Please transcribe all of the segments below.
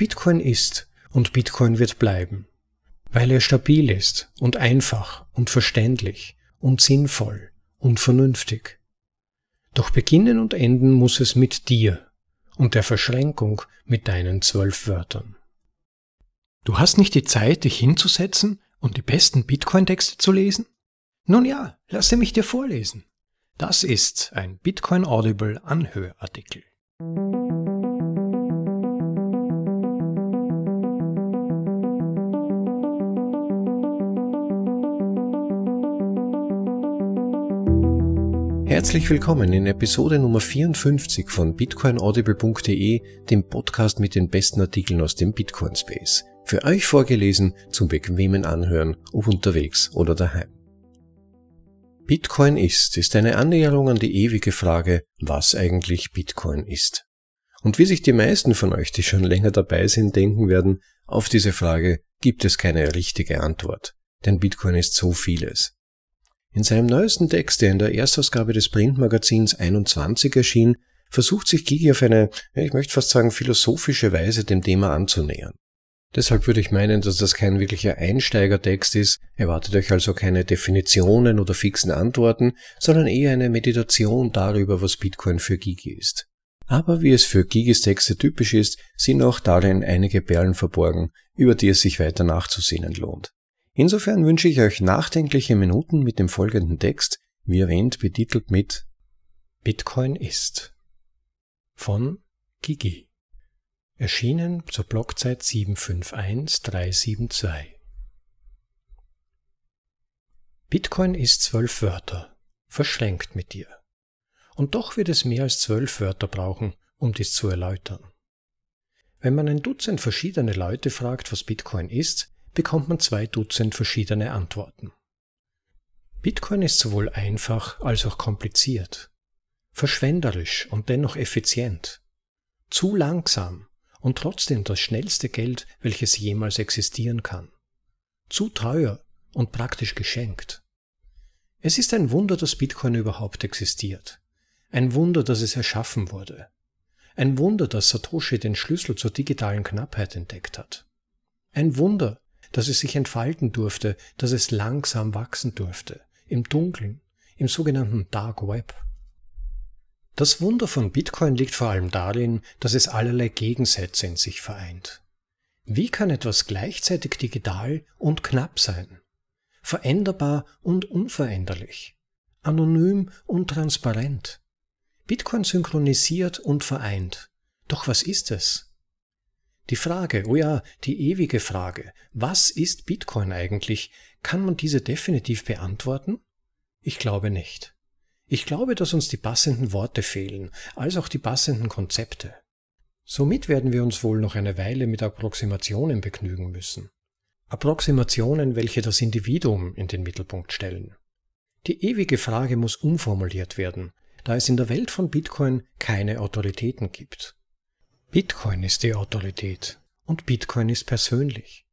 Bitcoin ist und Bitcoin wird bleiben, weil er stabil ist und einfach und verständlich und sinnvoll und vernünftig. Doch beginnen und enden muss es mit dir und der Verschränkung mit deinen zwölf Wörtern. Du hast nicht die Zeit, dich hinzusetzen und die besten Bitcoin-Texte zu lesen? Nun ja, lasse mich dir vorlesen. Das ist ein Bitcoin Audible Anhörartikel. Herzlich willkommen in Episode Nummer 54 von bitcoinaudible.de, dem Podcast mit den besten Artikeln aus dem Bitcoin Space. Für euch vorgelesen zum bequemen Anhören, ob unterwegs oder daheim. Bitcoin ist, ist eine Annäherung an die ewige Frage, was eigentlich Bitcoin ist. Und wie sich die meisten von euch, die schon länger dabei sind, denken werden, auf diese Frage gibt es keine richtige Antwort. Denn Bitcoin ist so vieles. In seinem neuesten Text, der in der Erstausgabe des Printmagazins 21 erschien, versucht sich Gigi auf eine, ich möchte fast sagen, philosophische Weise dem Thema anzunähern. Deshalb würde ich meinen, dass das kein wirklicher Einsteigertext ist, erwartet euch also keine Definitionen oder fixen Antworten, sondern eher eine Meditation darüber, was Bitcoin für Gigi ist. Aber wie es für Gigis Texte typisch ist, sind auch darin einige Perlen verborgen, über die es sich weiter nachzusehnen lohnt. Insofern wünsche ich euch nachdenkliche Minuten mit dem folgenden Text, wie erwähnt betitelt mit Bitcoin ist von Gigi. Erschienen zur Blockzeit 751372. Bitcoin ist zwölf Wörter, verschränkt mit dir. Und doch wird es mehr als zwölf Wörter brauchen, um dies zu erläutern. Wenn man ein Dutzend verschiedene Leute fragt, was Bitcoin ist, bekommt man zwei Dutzend verschiedene Antworten. Bitcoin ist sowohl einfach als auch kompliziert, verschwenderisch und dennoch effizient, zu langsam und trotzdem das schnellste Geld, welches jemals existieren kann, zu teuer und praktisch geschenkt. Es ist ein Wunder, dass Bitcoin überhaupt existiert, ein Wunder, dass es erschaffen wurde, ein Wunder, dass Satoshi den Schlüssel zur digitalen Knappheit entdeckt hat, ein Wunder, dass es sich entfalten durfte, dass es langsam wachsen durfte, im Dunkeln, im sogenannten Dark Web. Das Wunder von Bitcoin liegt vor allem darin, dass es allerlei Gegensätze in sich vereint. Wie kann etwas gleichzeitig digital und knapp sein? Veränderbar und unveränderlich? Anonym und transparent? Bitcoin synchronisiert und vereint. Doch was ist es? Die Frage, oh ja, die ewige Frage, was ist Bitcoin eigentlich? Kann man diese definitiv beantworten? Ich glaube nicht. Ich glaube, dass uns die passenden Worte fehlen, als auch die passenden Konzepte. Somit werden wir uns wohl noch eine Weile mit Approximationen begnügen müssen. Approximationen, welche das Individuum in den Mittelpunkt stellen. Die ewige Frage muss umformuliert werden, da es in der Welt von Bitcoin keine Autoritäten gibt. Bitcoin ist die Autorität und Bitcoin ist persönlich.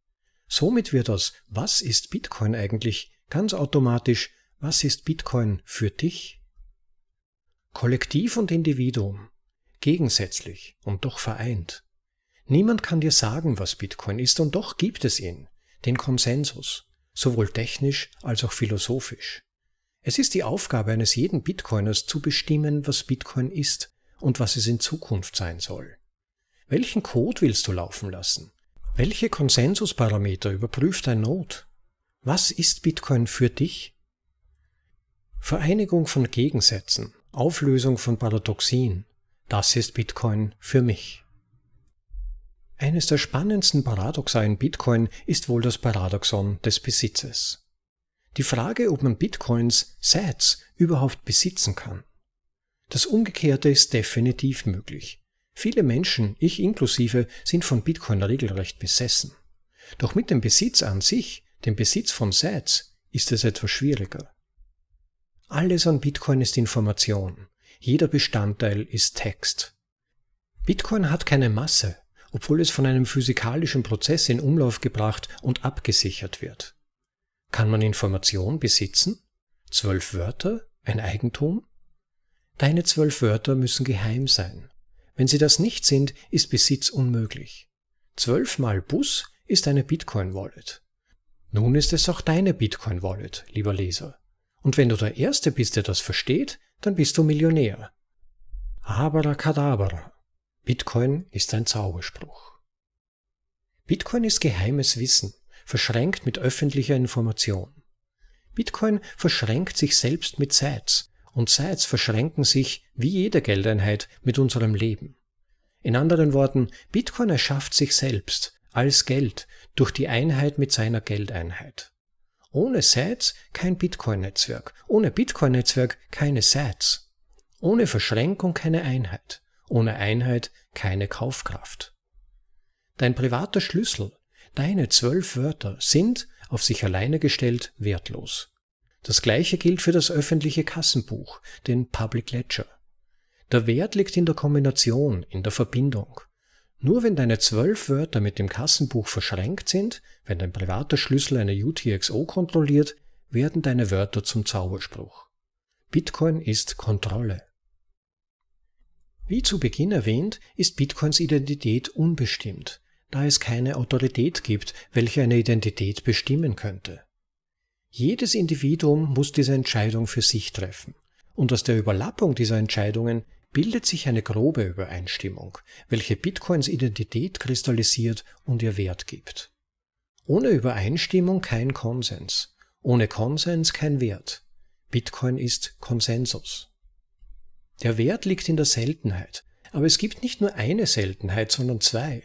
Somit wird aus Was ist Bitcoin eigentlich ganz automatisch Was ist Bitcoin für dich? Kollektiv und Individuum, gegensätzlich und doch vereint. Niemand kann dir sagen, was Bitcoin ist, und doch gibt es ihn, den Konsensus, sowohl technisch als auch philosophisch. Es ist die Aufgabe eines jeden Bitcoiners zu bestimmen, was Bitcoin ist und was es in Zukunft sein soll. Welchen Code willst du laufen lassen? Welche Konsensusparameter überprüft dein Node? Was ist Bitcoin für dich? Vereinigung von Gegensätzen, Auflösung von Paradoxien, das ist Bitcoin für mich. Eines der spannendsten Paradoxa in Bitcoin ist wohl das Paradoxon des Besitzes. Die Frage, ob man Bitcoins, Sats, überhaupt besitzen kann. Das Umgekehrte ist definitiv möglich. Viele Menschen, ich inklusive, sind von Bitcoin regelrecht besessen. Doch mit dem Besitz an sich, dem Besitz von Sats, ist es etwas schwieriger. Alles an Bitcoin ist Information. Jeder Bestandteil ist Text. Bitcoin hat keine Masse, obwohl es von einem physikalischen Prozess in Umlauf gebracht und abgesichert wird. Kann man Information besitzen? Zwölf Wörter? Ein Eigentum? Deine zwölf Wörter müssen geheim sein. Wenn sie das nicht sind, ist Besitz unmöglich. Zwölf mal Bus ist eine Bitcoin-Wallet. Nun ist es auch deine Bitcoin-Wallet, lieber Leser. Und wenn du der Erste bist, der das versteht, dann bist du Millionär. Abracadabra. Bitcoin ist ein Zauberspruch. Bitcoin ist geheimes Wissen, verschränkt mit öffentlicher Information. Bitcoin verschränkt sich selbst mit Sites und Sites verschränken sich wie jede Geldeinheit mit unserem Leben. In anderen Worten, Bitcoin erschafft sich selbst als Geld durch die Einheit mit seiner Geldeinheit. Ohne Sats kein Bitcoin-Netzwerk, ohne Bitcoin-Netzwerk keine Sats, ohne Verschränkung keine Einheit, ohne Einheit keine Kaufkraft. Dein privater Schlüssel, deine zwölf Wörter sind, auf sich alleine gestellt, wertlos. Das gleiche gilt für das öffentliche Kassenbuch, den Public Ledger. Der Wert liegt in der Kombination, in der Verbindung. Nur wenn deine zwölf Wörter mit dem Kassenbuch verschränkt sind, wenn dein privater Schlüssel eine UTXO kontrolliert, werden deine Wörter zum Zauberspruch. Bitcoin ist Kontrolle. Wie zu Beginn erwähnt, ist Bitcoins Identität unbestimmt, da es keine Autorität gibt, welche eine Identität bestimmen könnte. Jedes Individuum muss diese Entscheidung für sich treffen, und aus der Überlappung dieser Entscheidungen bildet sich eine grobe Übereinstimmung, welche Bitcoins Identität kristallisiert und ihr Wert gibt. Ohne Übereinstimmung kein Konsens, ohne Konsens kein Wert. Bitcoin ist Konsensus. Der Wert liegt in der Seltenheit, aber es gibt nicht nur eine Seltenheit, sondern zwei.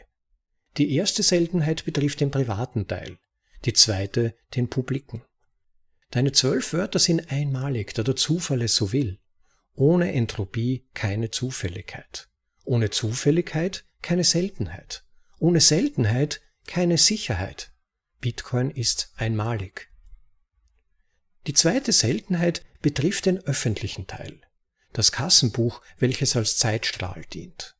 Die erste Seltenheit betrifft den privaten Teil, die zweite den publiken. Deine zwölf Wörter sind einmalig, da der Zufall es so will. Ohne Entropie keine Zufälligkeit. Ohne Zufälligkeit keine Seltenheit. Ohne Seltenheit keine Sicherheit. Bitcoin ist einmalig. Die zweite Seltenheit betrifft den öffentlichen Teil, das Kassenbuch, welches als Zeitstrahl dient.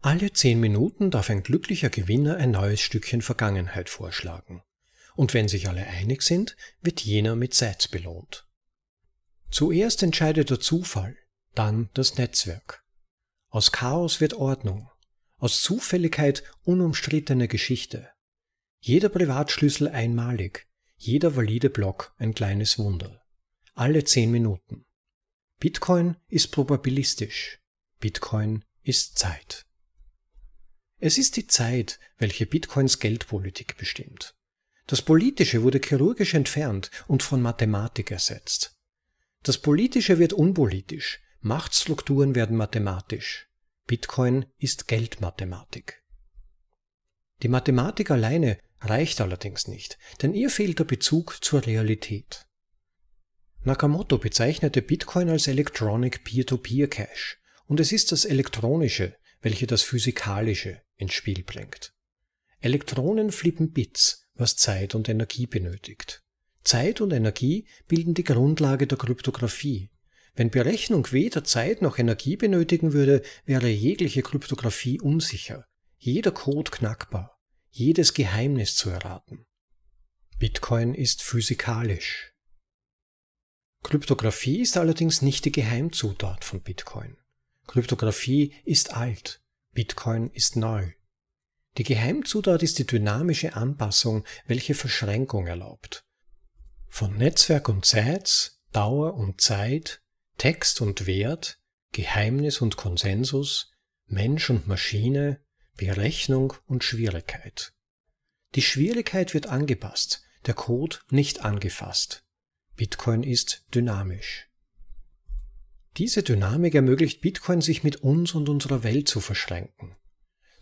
Alle zehn Minuten darf ein glücklicher Gewinner ein neues Stückchen Vergangenheit vorschlagen. Und wenn sich alle einig sind, wird jener mit Sets belohnt. Zuerst entscheidet der Zufall, dann das Netzwerk. Aus Chaos wird Ordnung, aus Zufälligkeit unumstrittene Geschichte. Jeder Privatschlüssel einmalig, jeder valide Block ein kleines Wunder. Alle zehn Minuten. Bitcoin ist probabilistisch. Bitcoin ist Zeit. Es ist die Zeit, welche Bitcoins Geldpolitik bestimmt. Das Politische wurde chirurgisch entfernt und von Mathematik ersetzt. Das Politische wird unpolitisch, Machtstrukturen werden mathematisch. Bitcoin ist Geldmathematik. Die Mathematik alleine reicht allerdings nicht, denn ihr fehlt der Bezug zur Realität. Nakamoto bezeichnete Bitcoin als Electronic Peer-to-Peer Cash und es ist das Elektronische, welche das Physikalische ins Spiel bringt. Elektronen flippen Bits, was Zeit und Energie benötigt. Zeit und Energie bilden die Grundlage der Kryptographie. Wenn Berechnung weder Zeit noch Energie benötigen würde, wäre jegliche Kryptographie unsicher, jeder Code knackbar, jedes Geheimnis zu erraten. Bitcoin ist physikalisch. Kryptographie ist allerdings nicht die Geheimzutat von Bitcoin. Kryptographie ist alt, Bitcoin ist neu. Die Geheimzutat ist die dynamische Anpassung, welche Verschränkung erlaubt. Von Netzwerk und Zeit, Dauer und Zeit, Text und Wert, Geheimnis und Konsensus, Mensch und Maschine, Berechnung und Schwierigkeit. Die Schwierigkeit wird angepasst, der Code nicht angefasst. Bitcoin ist dynamisch. Diese Dynamik ermöglicht Bitcoin sich mit uns und unserer Welt zu verschränken.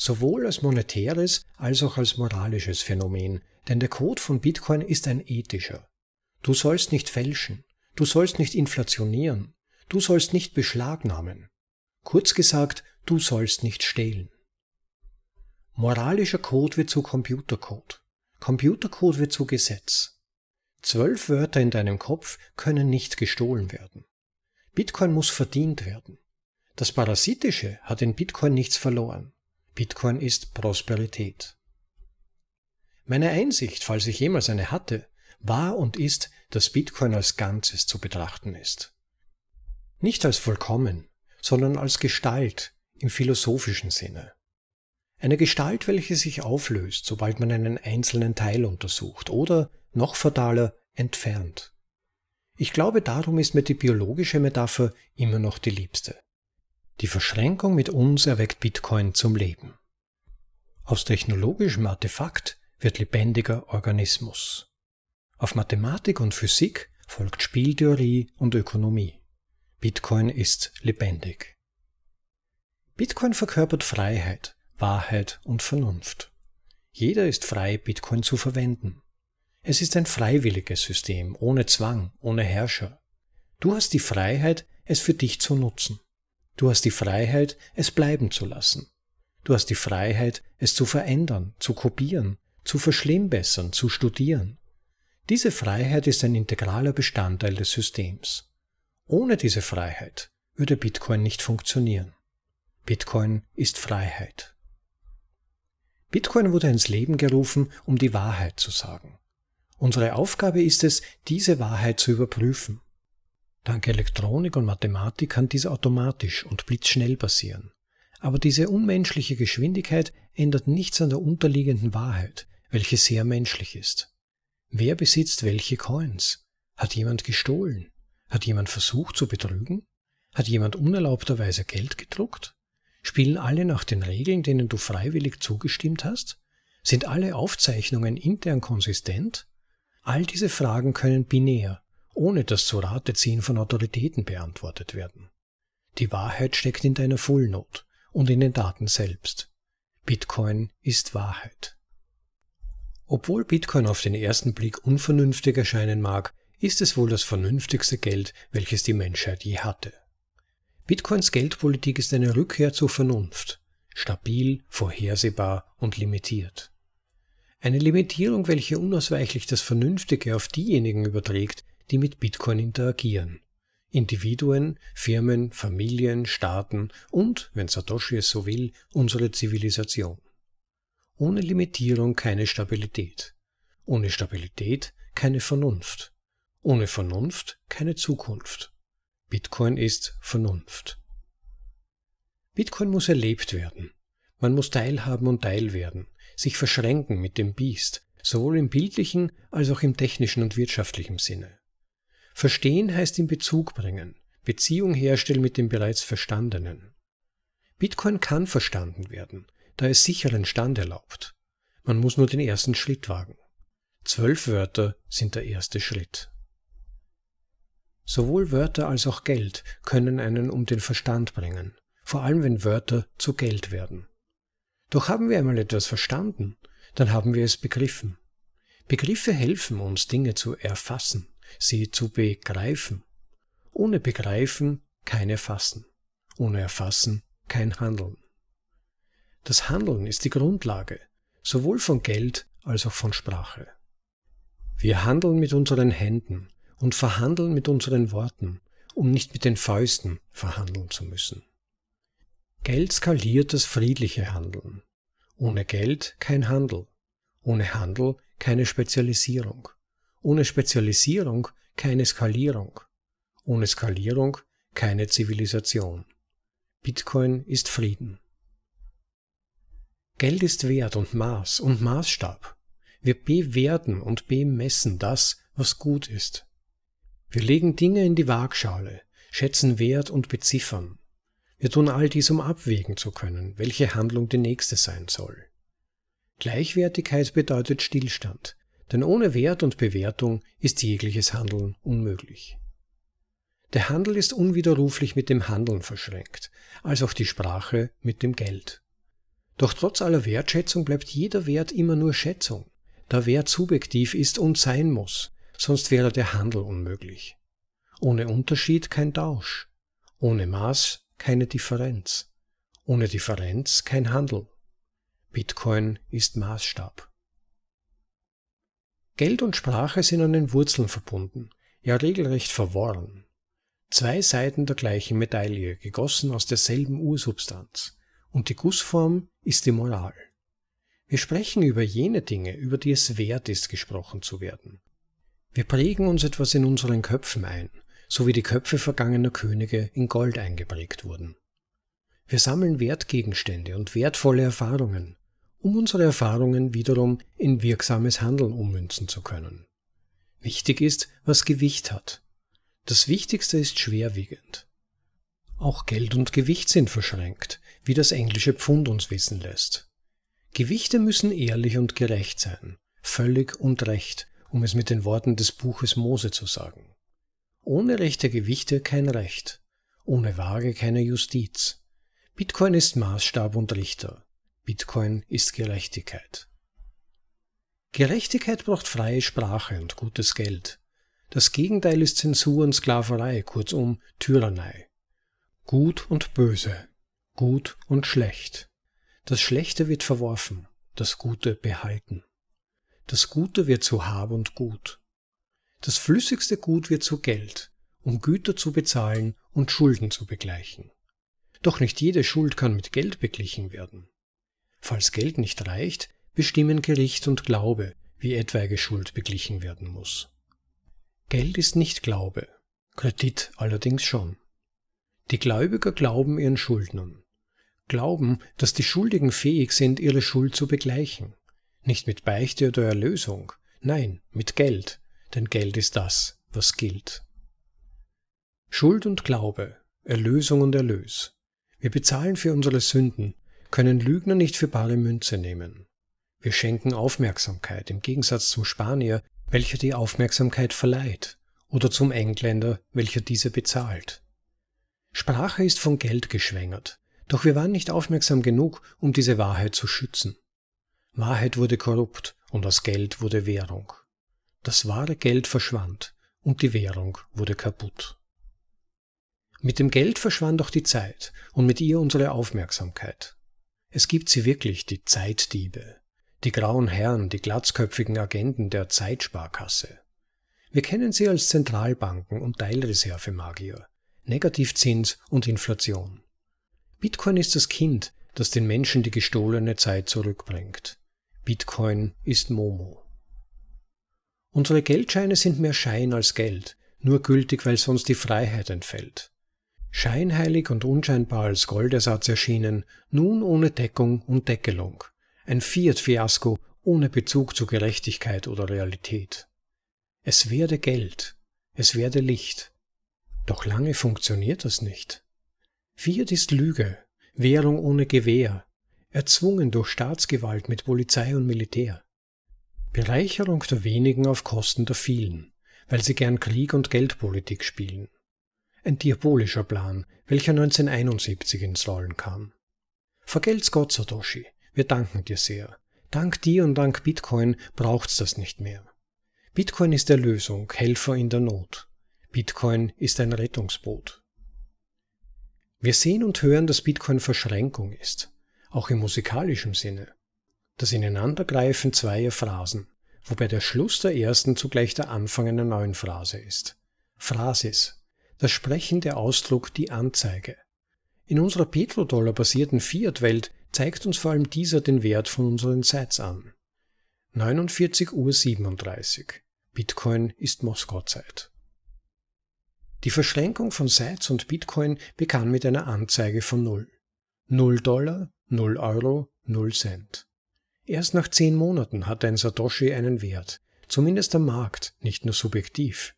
Sowohl als monetäres als auch als moralisches Phänomen, denn der Code von Bitcoin ist ein ethischer. Du sollst nicht fälschen, du sollst nicht inflationieren, du sollst nicht beschlagnahmen. Kurz gesagt, du sollst nicht stehlen. Moralischer Code wird zu Computercode. Computercode wird zu Gesetz. Zwölf Wörter in deinem Kopf können nicht gestohlen werden. Bitcoin muss verdient werden. Das Parasitische hat in Bitcoin nichts verloren. Bitcoin ist Prosperität. Meine Einsicht, falls ich jemals eine hatte, war und ist, dass Bitcoin als Ganzes zu betrachten ist. Nicht als vollkommen, sondern als Gestalt im philosophischen Sinne. Eine Gestalt, welche sich auflöst, sobald man einen einzelnen Teil untersucht oder, noch fataler, entfernt. Ich glaube, darum ist mir die biologische Metapher immer noch die liebste. Die Verschränkung mit uns erweckt Bitcoin zum Leben. Aus technologischem Artefakt wird lebendiger Organismus. Auf Mathematik und Physik folgt Spieltheorie und Ökonomie. Bitcoin ist lebendig. Bitcoin verkörpert Freiheit, Wahrheit und Vernunft. Jeder ist frei, Bitcoin zu verwenden. Es ist ein freiwilliges System, ohne Zwang, ohne Herrscher. Du hast die Freiheit, es für dich zu nutzen. Du hast die Freiheit, es bleiben zu lassen. Du hast die Freiheit, es zu verändern, zu kopieren, zu verschlimmbessern, zu studieren. Diese Freiheit ist ein integraler Bestandteil des Systems. Ohne diese Freiheit würde Bitcoin nicht funktionieren. Bitcoin ist Freiheit. Bitcoin wurde ins Leben gerufen, um die Wahrheit zu sagen. Unsere Aufgabe ist es, diese Wahrheit zu überprüfen. Dank Elektronik und Mathematik kann dies automatisch und blitzschnell passieren. Aber diese unmenschliche Geschwindigkeit ändert nichts an der unterliegenden Wahrheit, welche sehr menschlich ist. Wer besitzt welche Coins? Hat jemand gestohlen? Hat jemand versucht zu betrügen? Hat jemand unerlaubterweise Geld gedruckt? Spielen alle nach den Regeln, denen du freiwillig zugestimmt hast? Sind alle Aufzeichnungen intern konsistent? All diese Fragen können binär, ohne das zu Rate ziehen von Autoritäten beantwortet werden. Die Wahrheit steckt in deiner Fullnote und in den Daten selbst. Bitcoin ist Wahrheit. Obwohl Bitcoin auf den ersten Blick unvernünftig erscheinen mag, ist es wohl das vernünftigste Geld, welches die Menschheit je hatte. Bitcoins Geldpolitik ist eine Rückkehr zur Vernunft, stabil, vorhersehbar und limitiert. Eine Limitierung, welche unausweichlich das Vernünftige auf diejenigen überträgt, die mit Bitcoin interagieren. Individuen, Firmen, Familien, Staaten und, wenn Satoshi es so will, unsere Zivilisation. Ohne Limitierung keine Stabilität. Ohne Stabilität keine Vernunft. Ohne Vernunft keine Zukunft. Bitcoin ist Vernunft. Bitcoin muss erlebt werden. Man muss teilhaben und teil werden sich verschränken mit dem Biest, sowohl im bildlichen als auch im technischen und wirtschaftlichen Sinne. Verstehen heißt in Bezug bringen, Beziehung herstellen mit dem bereits Verstandenen. Bitcoin kann verstanden werden, da es sicheren Stand erlaubt. Man muss nur den ersten Schritt wagen. Zwölf Wörter sind der erste Schritt. Sowohl Wörter als auch Geld können einen um den Verstand bringen, vor allem wenn Wörter zu Geld werden. Doch haben wir einmal etwas verstanden, dann haben wir es begriffen. Begriffe helfen uns, Dinge zu erfassen, sie zu begreifen. Ohne Begreifen kein Erfassen, ohne Erfassen kein Handeln. Das Handeln ist die Grundlage, sowohl von Geld als auch von Sprache. Wir handeln mit unseren Händen und verhandeln mit unseren Worten, um nicht mit den Fäusten verhandeln zu müssen. Geld skaliert das friedliche Handeln. Ohne Geld kein Handel. Ohne Handel keine Spezialisierung. Ohne Spezialisierung keine Skalierung. Ohne Skalierung keine Zivilisation. Bitcoin ist Frieden. Geld ist Wert und Maß und Maßstab. Wir bewerten und bemessen das, was gut ist. Wir legen Dinge in die Waagschale, schätzen Wert und beziffern. Wir tun all dies, um abwägen zu können, welche Handlung die nächste sein soll. Gleichwertigkeit bedeutet Stillstand, denn ohne Wert und Bewertung ist jegliches Handeln unmöglich. Der Handel ist unwiderruflich mit dem Handeln verschränkt, als auch die Sprache mit dem Geld. Doch trotz aller Wertschätzung bleibt jeder Wert immer nur Schätzung, da Wert subjektiv ist und sein muss, sonst wäre der Handel unmöglich. Ohne Unterschied kein Tausch, ohne Maß keine Differenz. Ohne Differenz kein Handel. Bitcoin ist Maßstab. Geld und Sprache sind an den Wurzeln verbunden, ja regelrecht verworren. Zwei Seiten der gleichen Medaille, gegossen aus derselben Ursubstanz. Und die Gussform ist die Moral. Wir sprechen über jene Dinge, über die es wert ist, gesprochen zu werden. Wir prägen uns etwas in unseren Köpfen ein, so wie die Köpfe vergangener Könige in Gold eingeprägt wurden. Wir sammeln Wertgegenstände und wertvolle Erfahrungen, um unsere Erfahrungen wiederum in wirksames Handeln ummünzen zu können. Wichtig ist, was Gewicht hat. Das Wichtigste ist schwerwiegend. Auch Geld und Gewicht sind verschränkt, wie das englische Pfund uns wissen lässt. Gewichte müssen ehrlich und gerecht sein, völlig und recht, um es mit den Worten des Buches Mose zu sagen. Ohne rechte Gewichte kein Recht, ohne Waage keine Justiz. Bitcoin ist Maßstab und Richter. Bitcoin ist Gerechtigkeit. Gerechtigkeit braucht freie Sprache und gutes Geld. Das Gegenteil ist Zensur und Sklaverei, kurzum Tyrannei. Gut und böse, gut und schlecht. Das Schlechte wird verworfen, das Gute behalten. Das Gute wird zu Hab und Gut. Das flüssigste Gut wird zu Geld, um Güter zu bezahlen und Schulden zu begleichen. Doch nicht jede Schuld kann mit Geld beglichen werden. Falls Geld nicht reicht, bestimmen Gericht und Glaube, wie etwaige Schuld beglichen werden muss. Geld ist nicht Glaube, Kredit allerdings schon. Die Gläubiger glauben ihren Schuldnern, glauben, dass die Schuldigen fähig sind, ihre Schuld zu begleichen. Nicht mit Beichte oder Erlösung, nein, mit Geld, denn Geld ist das, was gilt. Schuld und Glaube, Erlösung und Erlös. Wir bezahlen für unsere Sünden, können Lügner nicht für bare Münze nehmen. Wir schenken Aufmerksamkeit im Gegensatz zum Spanier, welcher die Aufmerksamkeit verleiht, oder zum Engländer, welcher diese bezahlt. Sprache ist von Geld geschwängert, doch wir waren nicht aufmerksam genug, um diese Wahrheit zu schützen. Wahrheit wurde korrupt und das Geld wurde Währung. Das wahre Geld verschwand und die Währung wurde kaputt. Mit dem Geld verschwand auch die Zeit und mit ihr unsere Aufmerksamkeit. Es gibt sie wirklich, die Zeitdiebe, die grauen Herren, die glatzköpfigen Agenten der Zeitsparkasse. Wir kennen sie als Zentralbanken und Teilreservemagier, Negativzins und Inflation. Bitcoin ist das Kind, das den Menschen die gestohlene Zeit zurückbringt. Bitcoin ist Momo. Unsere Geldscheine sind mehr Schein als Geld, nur gültig, weil sonst die Freiheit entfällt. Scheinheilig und unscheinbar als Goldersatz erschienen, nun ohne Deckung und Deckelung. Ein Fiat-Fiasko ohne Bezug zu Gerechtigkeit oder Realität. Es werde Geld, es werde Licht. Doch lange funktioniert das nicht. Fiat ist Lüge, Währung ohne Gewehr, erzwungen durch Staatsgewalt mit Polizei und Militär. Bereicherung der wenigen auf Kosten der vielen, weil sie gern Krieg und Geldpolitik spielen. Ein diabolischer Plan, welcher 1971 ins Rollen kam. Vergelt's Gott, Satoshi, wir danken dir sehr. Dank dir und dank Bitcoin braucht's das nicht mehr. Bitcoin ist Erlösung, Helfer in der Not. Bitcoin ist ein Rettungsboot. Wir sehen und hören, dass Bitcoin Verschränkung ist, auch im musikalischen Sinne. Das Ineinandergreifen zweier Phrasen, wobei der Schluss der ersten zugleich der Anfang einer neuen Phrase ist. Phrasis, das sprechende Ausdruck, die Anzeige. In unserer Petrodollar-basierten Fiat-Welt zeigt uns vor allem dieser den Wert von unseren Sites an. 49 Uhr 37. Bitcoin ist Moskau-Zeit. Die Verschränkung von Sites und Bitcoin begann mit einer Anzeige von Null. Null Dollar, Null Euro, Null Cent. Erst nach zehn Monaten hat ein Satoshi einen Wert, zumindest am Markt, nicht nur subjektiv.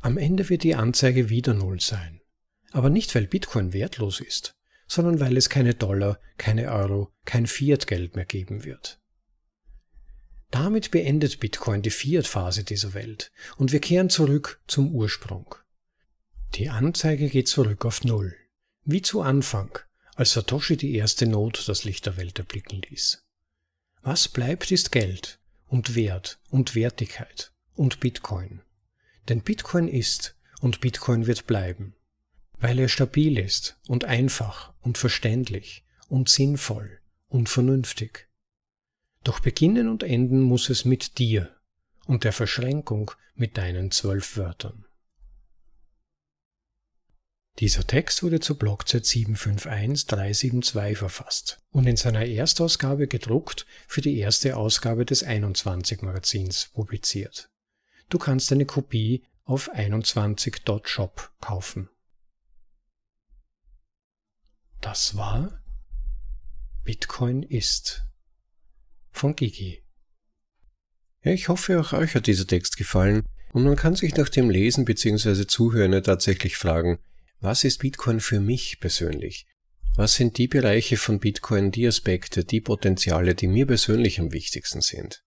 Am Ende wird die Anzeige wieder Null sein. Aber nicht, weil Bitcoin wertlos ist, sondern weil es keine Dollar, keine Euro, kein Fiat-Geld mehr geben wird. Damit beendet Bitcoin die Fiat-Phase dieser Welt und wir kehren zurück zum Ursprung. Die Anzeige geht zurück auf Null, wie zu Anfang, als Satoshi die erste Not das Licht der Welt erblicken ließ. Was bleibt, ist Geld und Wert und Wertigkeit und Bitcoin. Denn Bitcoin ist und Bitcoin wird bleiben, weil er stabil ist und einfach und verständlich und sinnvoll und vernünftig. Doch beginnen und enden muss es mit dir und der Verschränkung mit deinen zwölf Wörtern. Dieser Text wurde zur Blockzeit 751372 verfasst und in seiner Erstausgabe gedruckt für die erste Ausgabe des 21 Magazins publiziert. Du kannst eine Kopie auf 21.shop kaufen. Das war Bitcoin ist von Gigi. Ja, ich hoffe, auch euch hat dieser Text gefallen und man kann sich nach dem Lesen bzw. Zuhören tatsächlich fragen, was ist Bitcoin für mich persönlich? Was sind die Bereiche von Bitcoin, die Aspekte, die Potenziale, die mir persönlich am wichtigsten sind?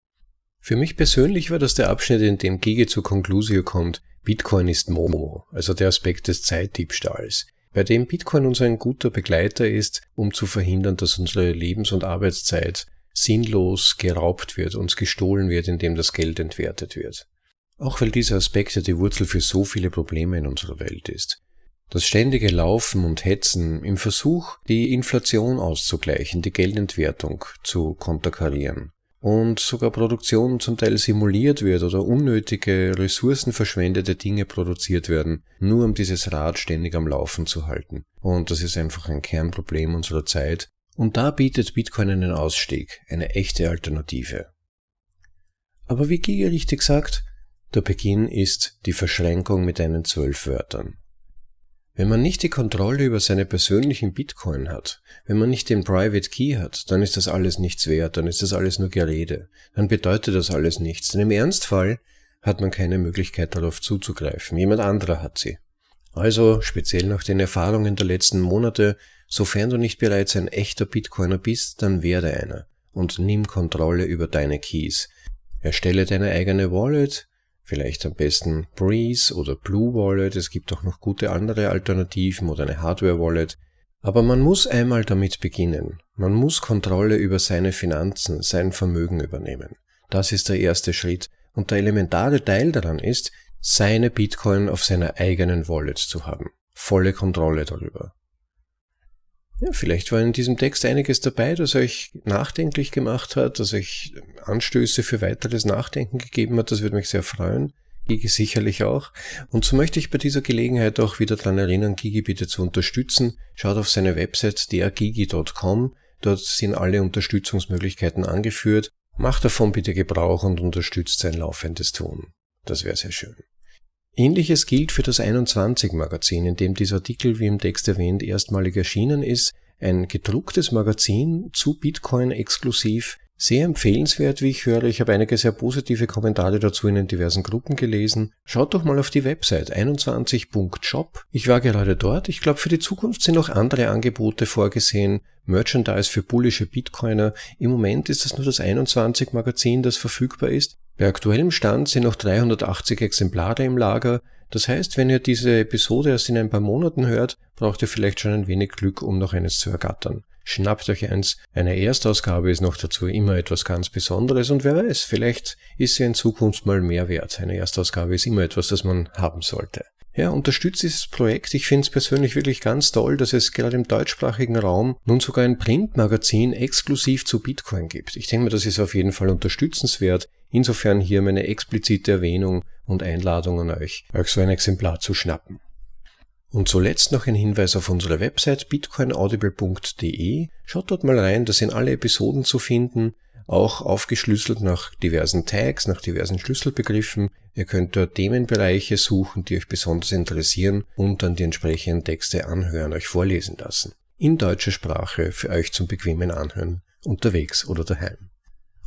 Für mich persönlich war das der Abschnitt, in dem Gigi zur Konklusio kommt, Bitcoin ist Momo, also der Aspekt des Zeitdiebstahls, bei dem Bitcoin uns ein guter Begleiter ist, um zu verhindern, dass unsere Lebens- und Arbeitszeit sinnlos geraubt wird, uns gestohlen wird, indem das Geld entwertet wird. Auch weil dieser Aspekt ja die Wurzel für so viele Probleme in unserer Welt ist. Das ständige Laufen und Hetzen im Versuch, die Inflation auszugleichen, die Geldentwertung zu konterkarieren und sogar Produktion zum Teil simuliert wird oder unnötige, ressourcenverschwendete Dinge produziert werden, nur um dieses Rad ständig am Laufen zu halten. Und das ist einfach ein Kernproblem unserer Zeit. Und da bietet Bitcoin einen Ausstieg, eine echte Alternative. Aber wie Giga richtig sagt, der Beginn ist die Verschränkung mit einen zwölf Wörtern. Wenn man nicht die Kontrolle über seine persönlichen Bitcoin hat, wenn man nicht den Private Key hat, dann ist das alles nichts wert, dann ist das alles nur Gerede, dann bedeutet das alles nichts, denn im Ernstfall hat man keine Möglichkeit darauf zuzugreifen, jemand anderer hat sie. Also, speziell nach den Erfahrungen der letzten Monate, sofern du nicht bereits ein echter Bitcoiner bist, dann werde einer und nimm Kontrolle über deine Keys. Erstelle deine eigene Wallet, Vielleicht am besten Breeze oder Blue Wallet. Es gibt auch noch gute andere Alternativen oder eine Hardware Wallet. Aber man muss einmal damit beginnen. Man muss Kontrolle über seine Finanzen, sein Vermögen übernehmen. Das ist der erste Schritt. Und der elementare Teil daran ist, seine Bitcoin auf seiner eigenen Wallet zu haben. Volle Kontrolle darüber. Ja, vielleicht war in diesem Text einiges dabei, das euch nachdenklich gemacht hat, das euch Anstöße für weiteres Nachdenken gegeben hat. Das würde mich sehr freuen. Gigi sicherlich auch. Und so möchte ich bei dieser Gelegenheit auch wieder daran erinnern, Gigi bitte zu unterstützen. Schaut auf seine Website dergigi.com. Dort sind alle Unterstützungsmöglichkeiten angeführt. Macht davon bitte Gebrauch und unterstützt sein laufendes Tun. Das wäre sehr schön. Ähnliches gilt für das 21 Magazin, in dem dieser Artikel, wie im Text erwähnt, erstmalig erschienen ist. Ein gedrucktes Magazin zu Bitcoin exklusiv. Sehr empfehlenswert, wie ich höre. Ich habe einige sehr positive Kommentare dazu in den diversen Gruppen gelesen. Schaut doch mal auf die Website 21.shop. Ich war gerade dort. Ich glaube, für die Zukunft sind noch andere Angebote vorgesehen. Merchandise für bullische Bitcoiner. Im Moment ist das nur das 21 Magazin, das verfügbar ist. Bei aktuellem Stand sind noch 380 Exemplare im Lager. Das heißt, wenn ihr diese Episode erst in ein paar Monaten hört, braucht ihr vielleicht schon ein wenig Glück, um noch eines zu ergattern. Schnappt euch eins. Eine Erstausgabe ist noch dazu immer etwas ganz Besonderes und wer weiß, vielleicht ist sie in Zukunft mal mehr wert. Eine Erstausgabe ist immer etwas, das man haben sollte. Ja, unterstützt dieses Projekt. Ich finde es persönlich wirklich ganz toll, dass es gerade im deutschsprachigen Raum nun sogar ein Printmagazin exklusiv zu Bitcoin gibt. Ich denke mir, das ist auf jeden Fall unterstützenswert. Insofern hier meine explizite Erwähnung und Einladung an euch, euch so ein Exemplar zu schnappen. Und zuletzt noch ein Hinweis auf unsere Website bitcoinaudible.de. Schaut dort mal rein, da sind alle Episoden zu finden auch aufgeschlüsselt nach diversen Tags, nach diversen Schlüsselbegriffen. Ihr könnt dort Themenbereiche suchen, die euch besonders interessieren und dann die entsprechenden Texte anhören, euch vorlesen lassen. In deutscher Sprache für euch zum bequemen Anhören, unterwegs oder daheim.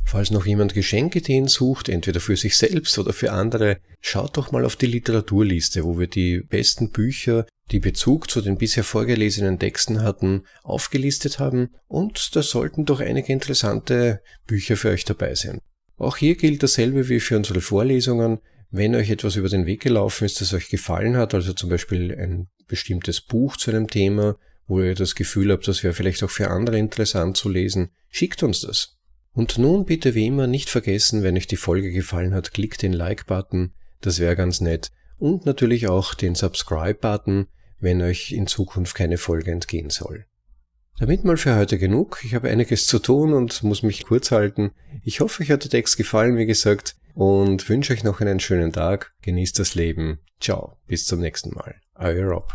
Falls noch jemand Geschenkideen sucht, entweder für sich selbst oder für andere, schaut doch mal auf die Literaturliste, wo wir die besten Bücher, die Bezug zu den bisher vorgelesenen Texten hatten, aufgelistet haben und da sollten doch einige interessante Bücher für euch dabei sein. Auch hier gilt dasselbe wie für unsere Vorlesungen. Wenn euch etwas über den Weg gelaufen ist, das euch gefallen hat, also zum Beispiel ein bestimmtes Buch zu einem Thema, wo ihr das Gefühl habt, das wäre vielleicht auch für andere interessant zu lesen, schickt uns das. Und nun bitte wie immer nicht vergessen, wenn euch die Folge gefallen hat, klickt den Like-Button, das wäre ganz nett. Und natürlich auch den Subscribe-Button, wenn euch in Zukunft keine Folge entgehen soll. Damit mal für heute genug. Ich habe einiges zu tun und muss mich kurz halten. Ich hoffe, euch hat der Text gefallen, wie gesagt, und wünsche euch noch einen schönen Tag. Genießt das Leben. Ciao. Bis zum nächsten Mal. Euer Rob.